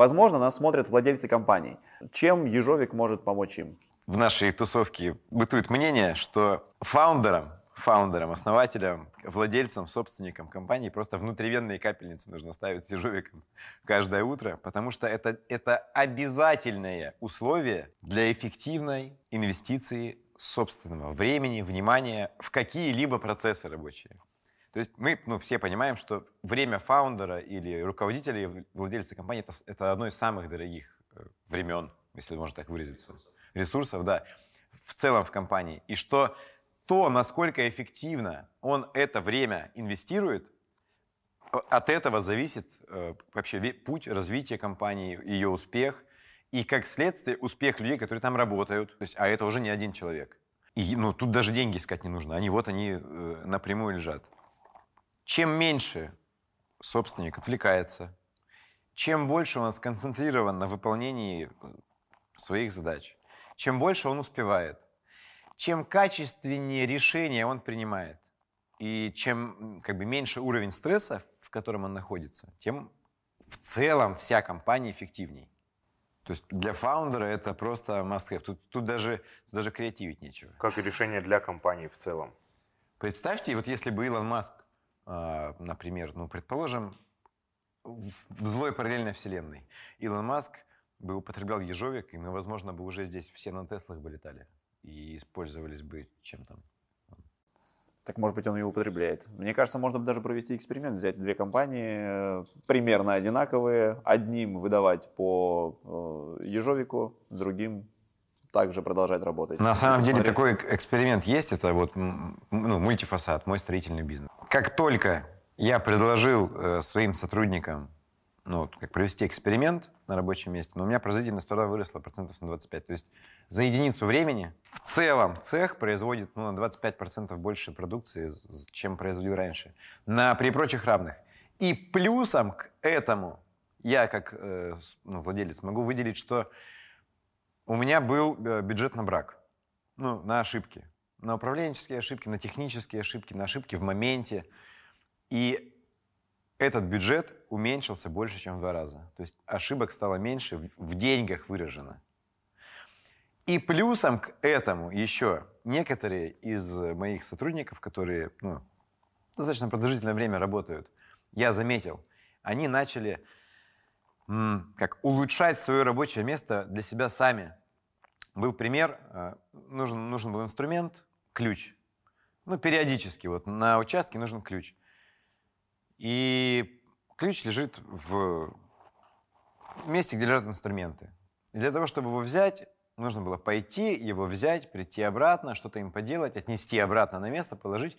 Возможно, нас смотрят владельцы компаний. Чем Ежовик может помочь им? В нашей тусовке бытует мнение, что фаундерам, фаундерам, основателям, владельцам, собственникам компании просто внутривенные капельницы нужно ставить с ежовиком каждое утро, потому что это, это обязательное условие для эффективной инвестиции собственного времени, внимания в какие-либо процессы рабочие. То есть мы ну, все понимаем, что время фаундера или руководителя, владельца компании это, это одно из самых дорогих э, времен, если можно так выразиться. Ресурсов, да, в целом в компании. И что то, насколько эффективно он это время инвестирует, от этого зависит э, вообще путь развития компании, ее успех и, как следствие, успех людей, которые там работают. То есть, а это уже не один человек. И ну, тут даже деньги искать не нужно. Они вот они э, напрямую лежат. Чем меньше собственник отвлекается, чем больше он сконцентрирован на выполнении своих задач, чем больше он успевает, чем качественнее решения он принимает, и чем как бы, меньше уровень стресса, в котором он находится, тем в целом вся компания эффективней. То есть для фаундера это просто must-have. Тут, тут, даже, тут даже креативить нечего. Как и решение для компании в целом. Представьте, вот если бы Илон Маск например, ну, предположим, в злой параллельной вселенной Илон Маск бы употреблял ежовик, и мы, возможно, бы уже здесь все на Теслах бы летали и использовались бы чем там. Так, может быть, он ее употребляет. Мне кажется, можно бы даже провести эксперимент, взять две компании, э, примерно одинаковые, одним выдавать по э, ежовику, другим также продолжать работать. На самом деле такой эксперимент есть, это вот ну, мультифасад, мой строительный бизнес. Как только я предложил э, своим сотрудникам ну, вот, как провести эксперимент на рабочем месте, но у меня производительность труда выросла процентов на 25. То есть за единицу времени в целом цех производит ну, на 25% больше продукции, чем производил раньше. На, при прочих равных. И плюсом к этому я, как э, ну, владелец, могу выделить, что у меня был э, бюджет на брак. Ну, на ошибки. На управленческие ошибки, на технические ошибки, на ошибки в моменте. И этот бюджет уменьшился больше, чем в два раза. То есть ошибок стало меньше, в деньгах выражено. И плюсом к этому еще некоторые из моих сотрудников, которые ну, достаточно продолжительное время работают, я заметил, они начали как улучшать свое рабочее место для себя сами был пример, э, нужен, нужен был инструмент, ключ. Ну, периодически, вот на участке нужен ключ. И ключ лежит в месте, где лежат инструменты. И для того, чтобы его взять, нужно было пойти, его взять, прийти обратно, что-то им поделать, отнести обратно на место, положить.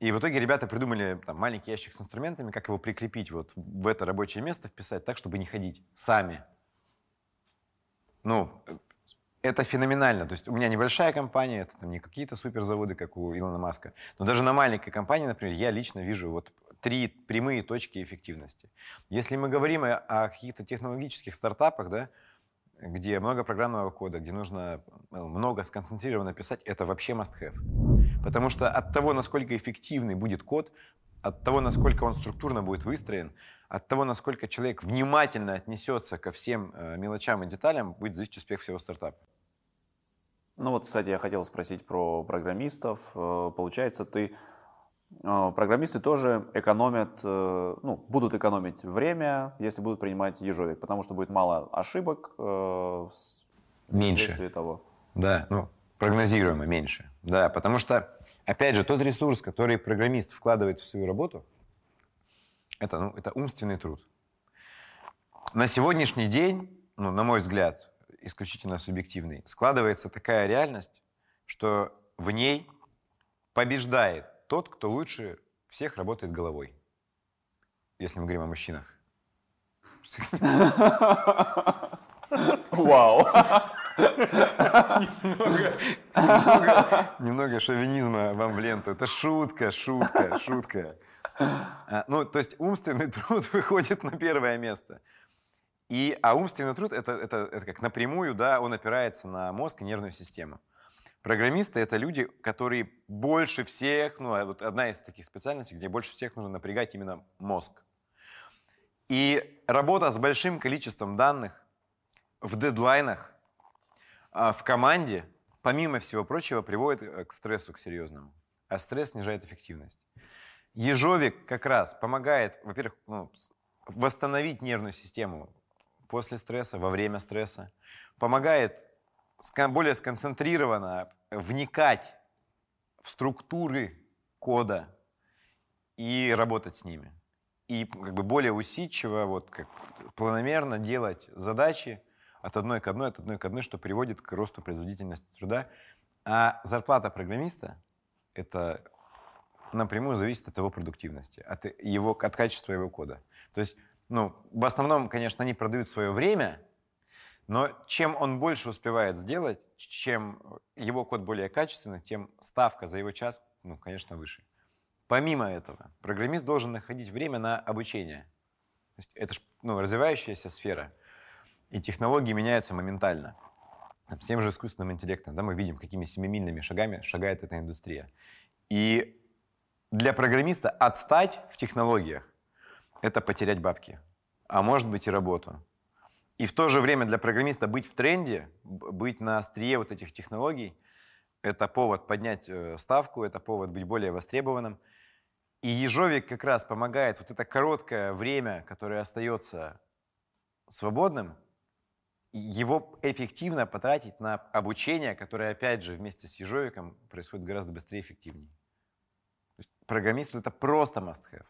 И в итоге ребята придумали там, маленький ящик с инструментами, как его прикрепить вот в это рабочее место, вписать так, чтобы не ходить сами. Ну, это феноменально. То есть у меня небольшая компания, это там не какие-то суперзаводы, как у Илона Маска. Но даже на маленькой компании, например, я лично вижу вот три прямые точки эффективности. Если мы говорим о, каких-то технологических стартапах, да, где много программного кода, где нужно ну, много сконцентрированно писать, это вообще must-have. Потому что от того, насколько эффективный будет код, от того, насколько он структурно будет выстроен, от того, насколько человек внимательно отнесется ко всем э, мелочам и деталям, будет зависеть успех всего стартапа. Ну вот, кстати, я хотел спросить про программистов. Э, получается, ты э, программисты тоже экономят, э, ну, будут экономить время, если будут принимать ежовик, потому что будет мало ошибок меньше того. Да, ну, прогнозируемо меньше. Да, потому что, опять же, тот ресурс, который программист вкладывает в свою работу, это, ну, это умственный труд. На сегодняшний день, ну, на мой взгляд, исключительно субъективный, складывается такая реальность, что в ней побеждает тот, кто лучше всех работает головой. Если мы говорим о мужчинах. Вау. Немного шовинизма вам в ленту. Это шутка, шутка, шутка. А, ну, то есть умственный труд выходит на первое место. И, а умственный труд это, это, это как напрямую, да, он опирается на мозг и нервную систему. Программисты это люди, которые больше всех, ну, а вот одна из таких специальностей, где больше всех нужно напрягать именно мозг. И работа с большим количеством данных в дедлайнах а, в команде, помимо всего прочего, приводит э, к стрессу, к серьезному. А стресс снижает эффективность. Ежовик как раз помогает, во-первых, ну, восстановить нервную систему после стресса, во время стресса. Помогает более сконцентрированно вникать в структуры кода и работать с ними. И как бы более усидчиво, вот, как, планомерно делать задачи от одной к одной, от одной к одной, что приводит к росту производительности труда. А зарплата программиста – это напрямую зависит от его продуктивности, от, его, от качества его кода. То есть, ну, в основном, конечно, они продают свое время, но чем он больше успевает сделать, чем его код более качественный, тем ставка за его час, ну, конечно, выше. Помимо этого, программист должен находить время на обучение. То есть это ж, ну, развивающаяся сфера, и технологии меняются моментально. С тем же искусственным интеллектом да, мы видим, какими семимильными шагами шагает эта индустрия. И для программиста отстать в технологиях – это потерять бабки, а может быть и работу. И в то же время для программиста быть в тренде, быть на острие вот этих технологий – это повод поднять э, ставку, это повод быть более востребованным. И ежовик как раз помогает вот это короткое время, которое остается свободным, его эффективно потратить на обучение, которое, опять же, вместе с ежовиком происходит гораздо быстрее и эффективнее. Программисту это просто must-have.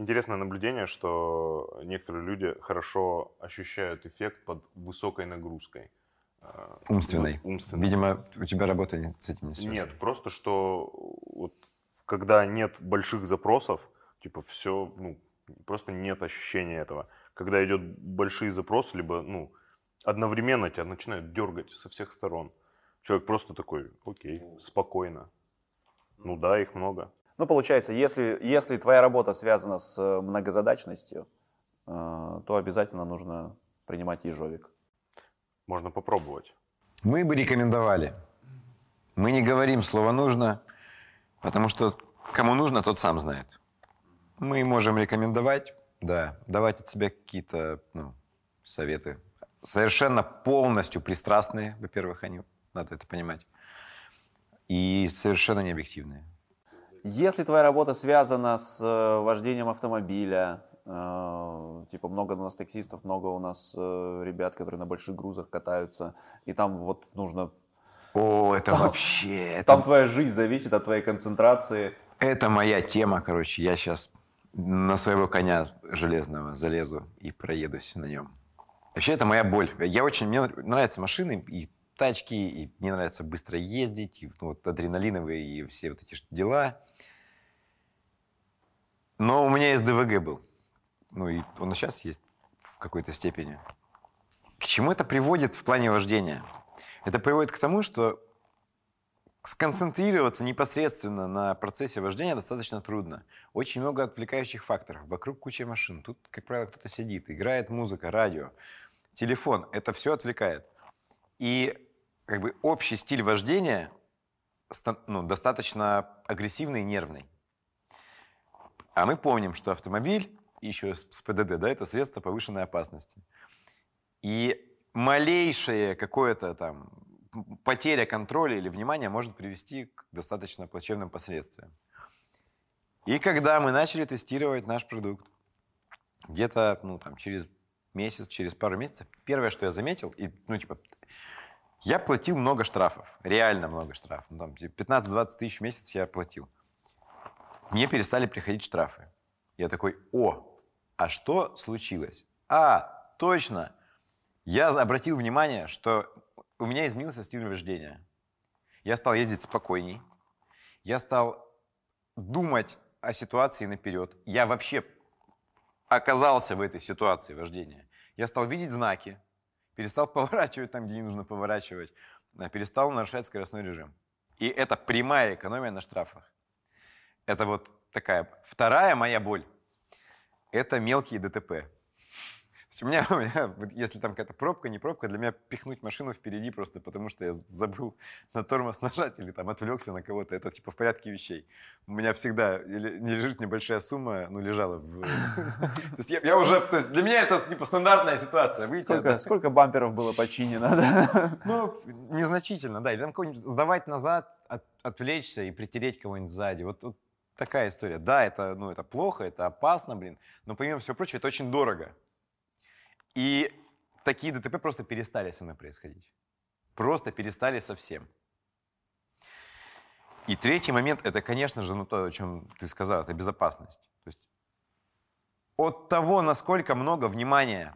Интересное наблюдение, что некоторые люди хорошо ощущают эффект под высокой нагрузкой. Э, умственной. Умственной. Видимо, у тебя работа с этим не связана. Нет, просто что вот когда нет больших запросов, типа все, ну, просто нет ощущения этого. Когда идет большие запросы, либо, ну, одновременно тебя начинают дергать со всех сторон. Человек просто такой, окей, спокойно. Ну да, их много. Ну, получается, если, если твоя работа связана с э, многозадачностью, э, то обязательно нужно принимать ежовик. Можно попробовать. Мы бы рекомендовали. Мы не говорим слово «нужно», потому что кому нужно, тот сам знает. Мы можем рекомендовать, да, давать от себя какие-то ну, советы. Совершенно полностью пристрастные, во-первых, они, надо это понимать, и совершенно необъективные. Если твоя работа связана с э, вождением автомобиля, э, типа много у нас таксистов, много у нас э, ребят, которые на больших грузах катаются, и там вот нужно... О, это там, вообще... Там это... твоя жизнь зависит от твоей концентрации. Это моя тема, короче. Я сейчас на своего коня железного залезу и проедусь на нем. Вообще, это моя боль. Я очень... Мне нравятся машины, и тачки, и мне нравится быстро ездить, и вот адреналиновые, и все вот эти дела. Но у меня СДВГ был. Ну и он сейчас есть в какой-то степени. К чему это приводит в плане вождения? Это приводит к тому, что сконцентрироваться непосредственно на процессе вождения достаточно трудно. Очень много отвлекающих факторов. Вокруг куча машин. Тут, как правило, кто-то сидит, играет музыка, радио, телефон. Это все отвлекает. И как бы общий стиль вождения ну, достаточно агрессивный и нервный. А мы помним, что автомобиль, еще с ПДД, да, это средство повышенной опасности. И малейшее какое-то там потеря контроля или внимания может привести к достаточно плачевным последствиям. И когда мы начали тестировать наш продукт, где-то ну, там, через месяц, через пару месяцев, первое, что я заметил, и, ну, типа, я платил много штрафов, реально много штрафов. Ну, там 15-20 тысяч в месяц я платил мне перестали приходить штрафы. Я такой, о, а что случилось? А, точно, я обратил внимание, что у меня изменился стиль вождения. Я стал ездить спокойней, я стал думать о ситуации наперед. Я вообще оказался в этой ситуации вождения. Я стал видеть знаки, перестал поворачивать там, где не нужно поворачивать, перестал нарушать скоростной режим. И это прямая экономия на штрафах. Это вот такая. Вторая моя боль – это мелкие ДТП. есть у меня, у меня, если там какая-то пробка, не пробка, для меня пихнуть машину впереди просто потому, что я забыл на тормоз нажать или там отвлекся на кого-то, это типа в порядке вещей. У меня всегда не лежит небольшая сумма, ну, лежала в... То есть я, уже, то есть для меня это типа стандартная ситуация. Сколько, бамперов было починено? Ну, незначительно, да. Или там какой-нибудь сдавать назад, от, отвлечься и притереть кого-нибудь сзади. Вот такая история. Да, это, ну, это плохо, это опасно, блин, но помимо всего прочего, это очень дорого. И такие ДТП просто перестали со мной происходить. Просто перестали совсем. И третий момент, это, конечно же, ну, то, о чем ты сказал, это безопасность. То есть от того, насколько много внимания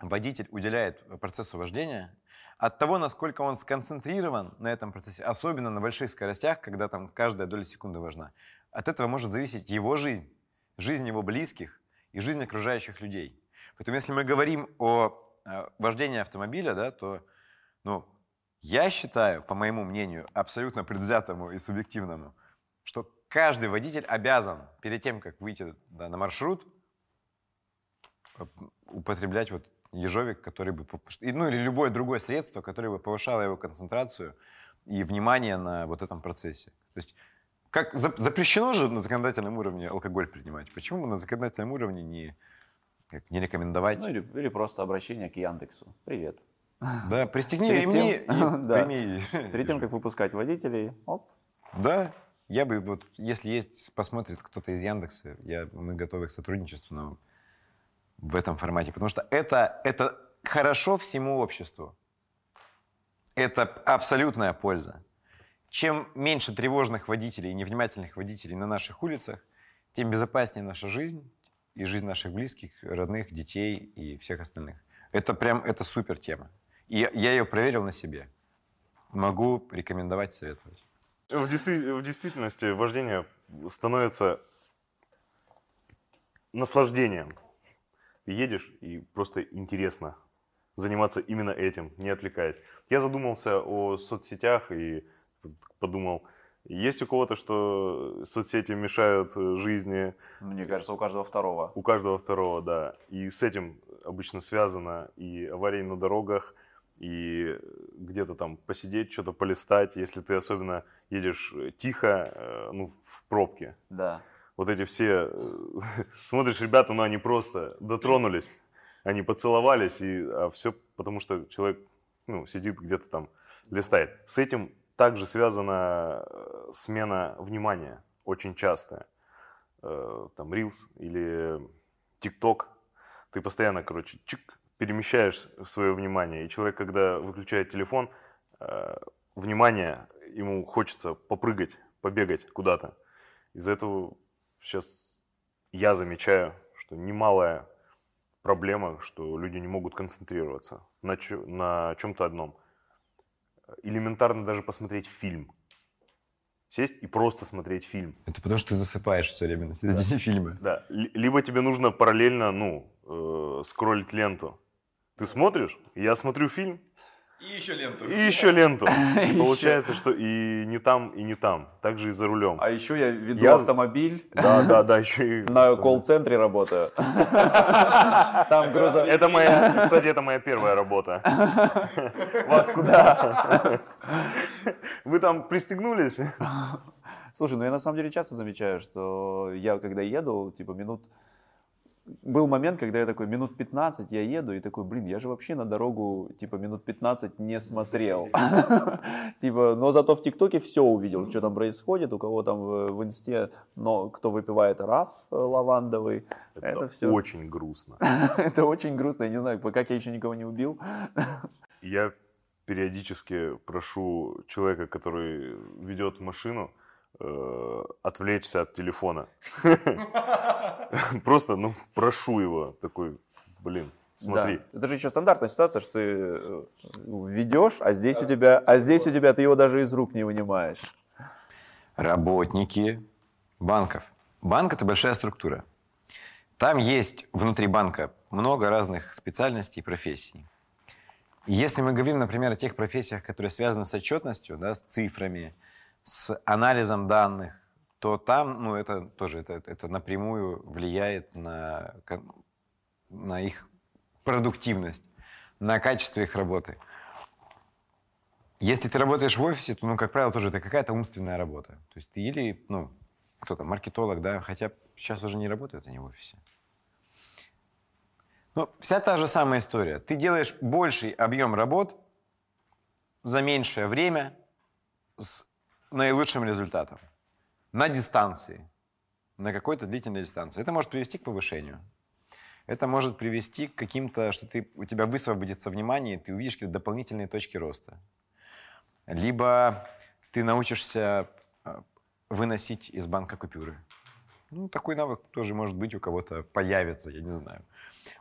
водитель уделяет процессу вождения, от того, насколько он сконцентрирован на этом процессе, особенно на больших скоростях, когда там каждая доля секунды важна, от этого может зависеть его жизнь, жизнь его близких и жизнь окружающих людей. Поэтому если мы говорим о э, вождении автомобиля, да, то ну, я считаю, по моему мнению, абсолютно предвзятому и субъективному, что каждый водитель обязан перед тем, как выйти да, на маршрут, употреблять вот ежовик, который бы, ну или любое другое средство, которое бы повышало его концентрацию и внимание на вот этом процессе. То есть как запрещено же на законодательном уровне алкоголь принимать? Почему на законодательном уровне не как не рекомендовать. Ну или, или просто обращение к Яндексу. Привет. Да, пристегни ремни и да. прими. Перед тем, как выпускать водителей, оп. Да, я бы вот, если есть, посмотрит кто-то из Яндекса, я, мы готовы к сотрудничеству но в этом формате, потому что это, это хорошо всему обществу. Это абсолютная польза. Чем меньше тревожных водителей и невнимательных водителей на наших улицах, тем безопаснее наша жизнь, и жизнь наших близких, родных, детей и всех остальных. Это прям, это супер тема. И я, ее проверил на себе. Могу рекомендовать, советовать. В, действи- в действительности вождение становится наслаждением. Ты едешь, и просто интересно заниматься именно этим, не отвлекаясь. Я задумался о соцсетях и подумал, есть у кого-то, что соцсети мешают э, жизни? Мне кажется, у каждого второго. У каждого второго, да. И с этим обычно связано и аварии на дорогах, и где-то там посидеть, что-то полистать, если ты особенно едешь э, тихо, э, ну, в пробке. Да. Вот эти все, смотришь, ребята, ну, они просто дотронулись, они поцеловались, и, а все потому, что человек, ну, сидит где-то там, листает. С этим также связана э, смена внимания, очень частая. Э, там Reels или TikTok. Ты постоянно, короче, чик, перемещаешь свое внимание. И человек, когда выключает телефон, э, внимание, ему хочется попрыгать, побегать куда-то. Из-за этого сейчас я замечаю, что немалая проблема, что люди не могут концентрироваться на, на чем-то одном элементарно даже посмотреть фильм. Сесть и просто смотреть фильм. Это потому что ты засыпаешь все время на середине да. фильма. Да. Либо тебе нужно параллельно, ну, э, скроллить ленту. Ты смотришь, я смотрю фильм, и еще ленту. И еще ленту. И получается, что и не там, и не там. Также и за рулем. А еще я веду я... автомобиль. Да, да, да, еще и... На колл-центре работаю. Там груза... Это моя, кстати, это моя первая работа. Вас куда? Вы там пристегнулись? Слушай, ну я на самом деле часто замечаю, что я когда еду, типа минут был момент, когда я такой, минут 15 я еду, и такой, блин, я же вообще на дорогу, типа, минут 15 не смотрел. Типа, но зато в ТикТоке все увидел, что там происходит, у кого там в инсте, но кто выпивает раф э, лавандовый. Это все. очень грустно. Это очень грустно, я не знаю, как я еще никого не убил. Я периодически прошу человека, который ведет машину, э, отвлечься от телефона. Просто, ну, прошу его, такой, блин, смотри. Да. Это же еще стандартная ситуация, что ты э, ведешь, а здесь у тебя, а здесь у тебя ты его даже из рук не вынимаешь. Работники банков. Банк – это большая структура. Там есть внутри банка много разных специальностей и профессий. Если мы говорим, например, о тех профессиях, которые связаны с отчетностью, да, с цифрами, с анализом данных, то там, ну, это тоже, это, это напрямую влияет на, на их продуктивность, на качество их работы. Если ты работаешь в офисе, то, ну, как правило, тоже это какая-то умственная работа. То есть ты или, ну, кто то маркетолог, да, хотя сейчас уже не работают они в офисе. Но вся та же самая история. Ты делаешь больший объем работ за меньшее время с наилучшим результатом. На дистанции. На какой-то длительной дистанции. Это может привести к повышению. Это может привести к каким-то, что ты, у тебя высвободится внимание, и ты увидишь какие-то дополнительные точки роста. Либо ты научишься а, выносить из банка купюры. Ну, такой навык тоже, может быть, у кого-то появится, я не знаю.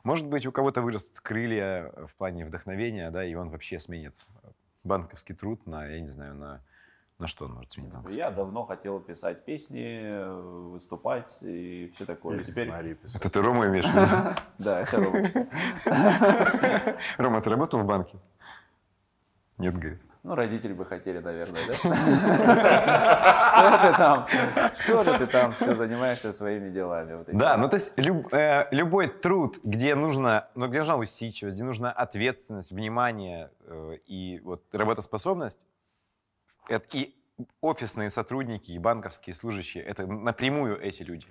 Может быть, у кого-то вырастут крылья в плане вдохновения, да, и он вообще сменит банковский труд на, я не знаю, на, на что он может сменить Я давно хотел писать песни, выступать и все такое. Или Теперь... писать. Это ты Рома имеешь в виду? Да, это Ромочка. Рома, ты работал в банке? Нет, говорит. Ну, родители бы хотели, наверное, да? Что ты там? Что же ты там все занимаешься своими делами? Да, ну то есть э, любой труд, где нужно, ну, где нужна усидчивость, где нужна ответственность, внимание э, и вот работоспособность, это и офисные сотрудники, и банковские служащие, это напрямую эти люди,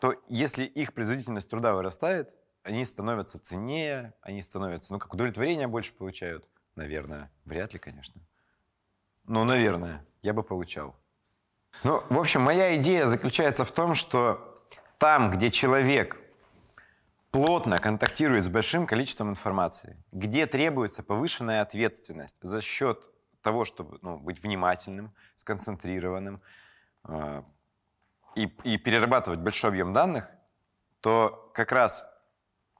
то если их производительность труда вырастает, они становятся ценнее, они становятся, ну, как удовлетворение больше получают, наверное. Вряд ли, конечно. Ну, наверное, я бы получал. Ну, в общем, моя идея заключается в том, что там, где человек плотно контактирует с большим количеством информации, где требуется повышенная ответственность за счет того, чтобы ну, быть внимательным, сконцентрированным э, и, и перерабатывать большой объем данных, то как раз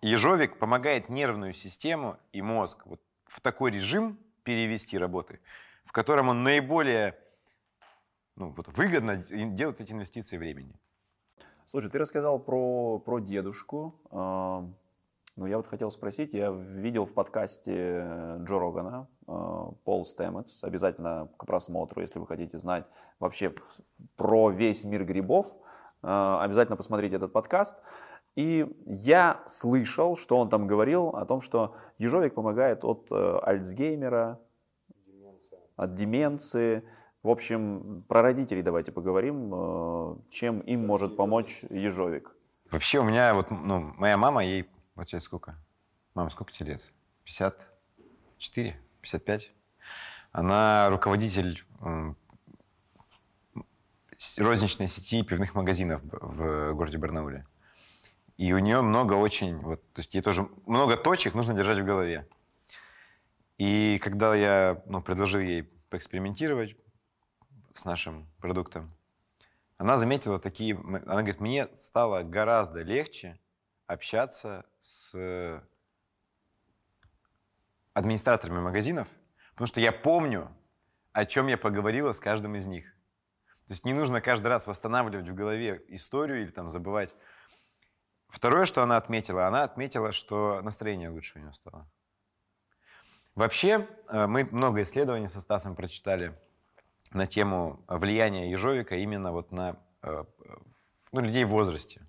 ежовик помогает нервную систему и мозг вот в такой режим перевести работы, в котором он наиболее ну, вот, выгодно делать эти инвестиции времени. Слушай, ты рассказал про, про дедушку. Ну, я вот хотел спросить, я видел в подкасте Джо Рогана, а, Пол Стэметс, обязательно к просмотру, если вы хотите знать вообще про весь мир грибов, а, обязательно посмотрите этот подкаст. И я слышал, что он там говорил о том, что ежовик помогает от э, Альцгеймера, от деменции. В общем, про родителей давайте поговорим, э, чем им может помочь ежовик. Вообще у меня вот, ну, моя мама, ей, вот сейчас сколько? Мама, сколько тебе лет? 54? 55? Она руководитель розничной сети пивных магазинов в городе Барнауле. И у нее много очень, вот, то есть ей тоже много точек нужно держать в голове. И когда я ну, предложил ей поэкспериментировать с нашим продуктом, она заметила такие... Она говорит, мне стало гораздо легче общаться с администраторами магазинов, потому что я помню, о чем я поговорила с каждым из них. То есть не нужно каждый раз восстанавливать в голове историю или там забывать. Второе, что она отметила, она отметила, что настроение лучше у нее стало. Вообще, э, мы много исследований со Стасом прочитали на тему влияния ежовика именно вот на э, ну, людей в возрасте.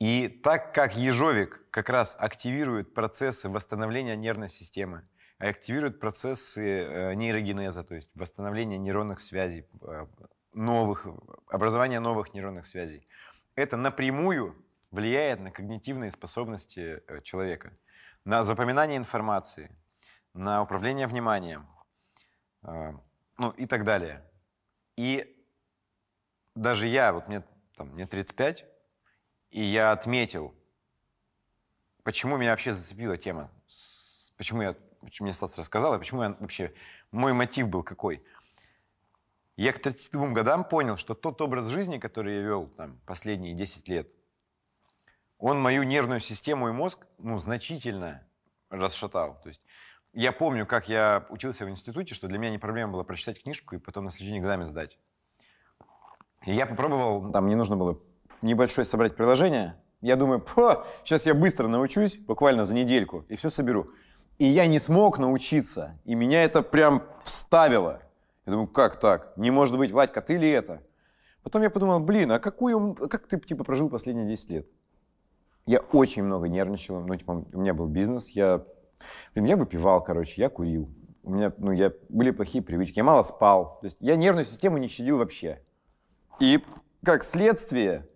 И так как ежовик как раз активирует процессы восстановления нервной системы, активирует процессы э, нейрогенеза, то есть восстановления нейронных связей, э, новых, образования новых нейронных связей, это напрямую влияет на когнитивные способности э, человека, на запоминание информации, на управление вниманием, ну и так далее. И даже я, вот мне, там, мне 35, и я отметил, почему меня вообще зацепила тема, почему я, почему мне Стас рассказал, и почему я вообще, мой мотив был какой. Я к 32 годам понял, что тот образ жизни, который я вел там, последние 10 лет, он мою нервную систему и мозг ну, значительно расшатал. То есть я помню, как я учился в институте, что для меня не проблема было прочитать книжку и потом на следующий экзамен сдать. И я попробовал, там мне нужно было небольшое собрать приложение. Я думаю, «Пф, сейчас я быстро научусь, буквально за недельку, и все соберу. И я не смог научиться, и меня это прям вставило. Я думаю, как так? Не может быть, Владька, ты ли это? Потом я подумал, блин, а какую, как ты типа прожил последние 10 лет? Я очень много нервничал. Ну, типа, у меня был бизнес, я, блин, я выпивал, короче, я курил. У меня, ну, я, были плохие привычки, я мало спал. То есть я нервную систему не щадил вообще. И как следствие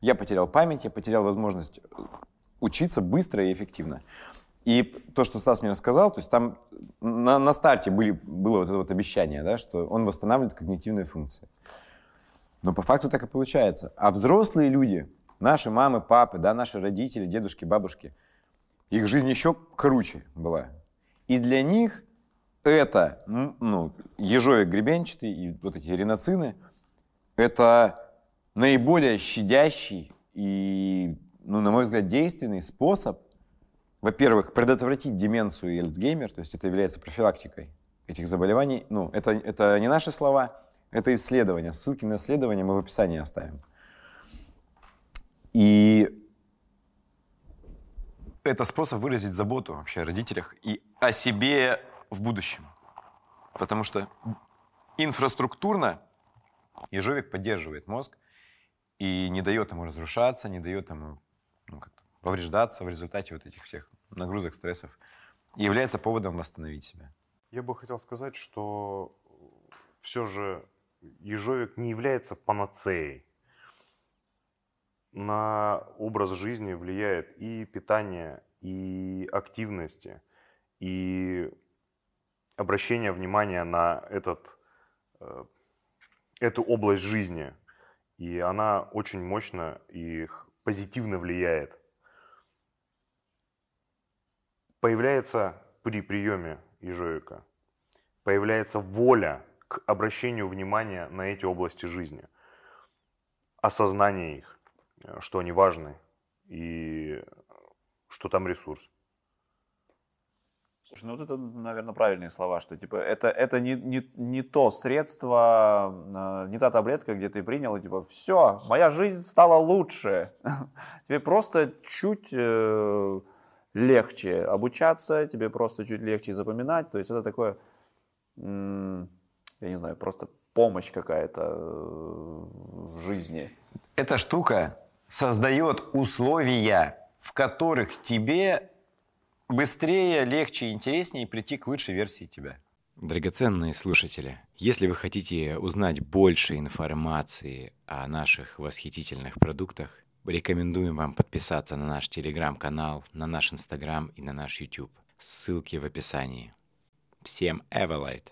я потерял память, я потерял возможность учиться быстро и эффективно. И то, что Стас мне рассказал, то есть там на, на старте были, было вот это вот обещание, да, что он восстанавливает когнитивные функции. Но по факту так и получается. А взрослые люди, наши мамы, папы, да, наши родители, дедушки, бабушки, их жизнь еще круче была. И для них это, ну, ежовик гребенчатый и вот эти риноцины, это наиболее щадящий и, ну, на мой взгляд, действенный способ, во-первых, предотвратить деменцию и Альцгеймер, то есть это является профилактикой этих заболеваний. Ну, это, это не наши слова, это исследования. Ссылки на исследования мы в описании оставим. И это способ выразить заботу вообще о родителях и о себе в будущем. Потому что инфраструктурно ежовик поддерживает мозг и не дает ему разрушаться, не дает ему ну, повреждаться в результате вот этих всех нагрузок, стрессов. И является поводом восстановить себя. Я бы хотел сказать, что все же ежовик не является панацеей. На образ жизни влияет и питание, и активности, и обращение внимания на этот, э, эту область жизни. И она очень мощно и позитивно влияет. Появляется при приеме ежовика, появляется воля к обращению внимания на эти области жизни, осознание их, э, что они важны и что там ресурс. Слушай, ну вот это, наверное, правильные слова, что типа это, это не, не, не то средство, э, не та таблетка, где ты принял, и типа все, моя жизнь стала лучше. Тебе просто чуть э, легче обучаться, тебе просто чуть легче запоминать. То есть это такое я не знаю, просто помощь какая-то э, в жизни. Эта штука создает условия, в которых тебе быстрее, легче интереснее прийти к лучшей версии тебя. Драгоценные слушатели, если вы хотите узнать больше информации о наших восхитительных продуктах, рекомендуем вам подписаться на наш телеграм-канал, на наш инстаграм и на наш YouTube. Ссылки в описании. Всем Everlight!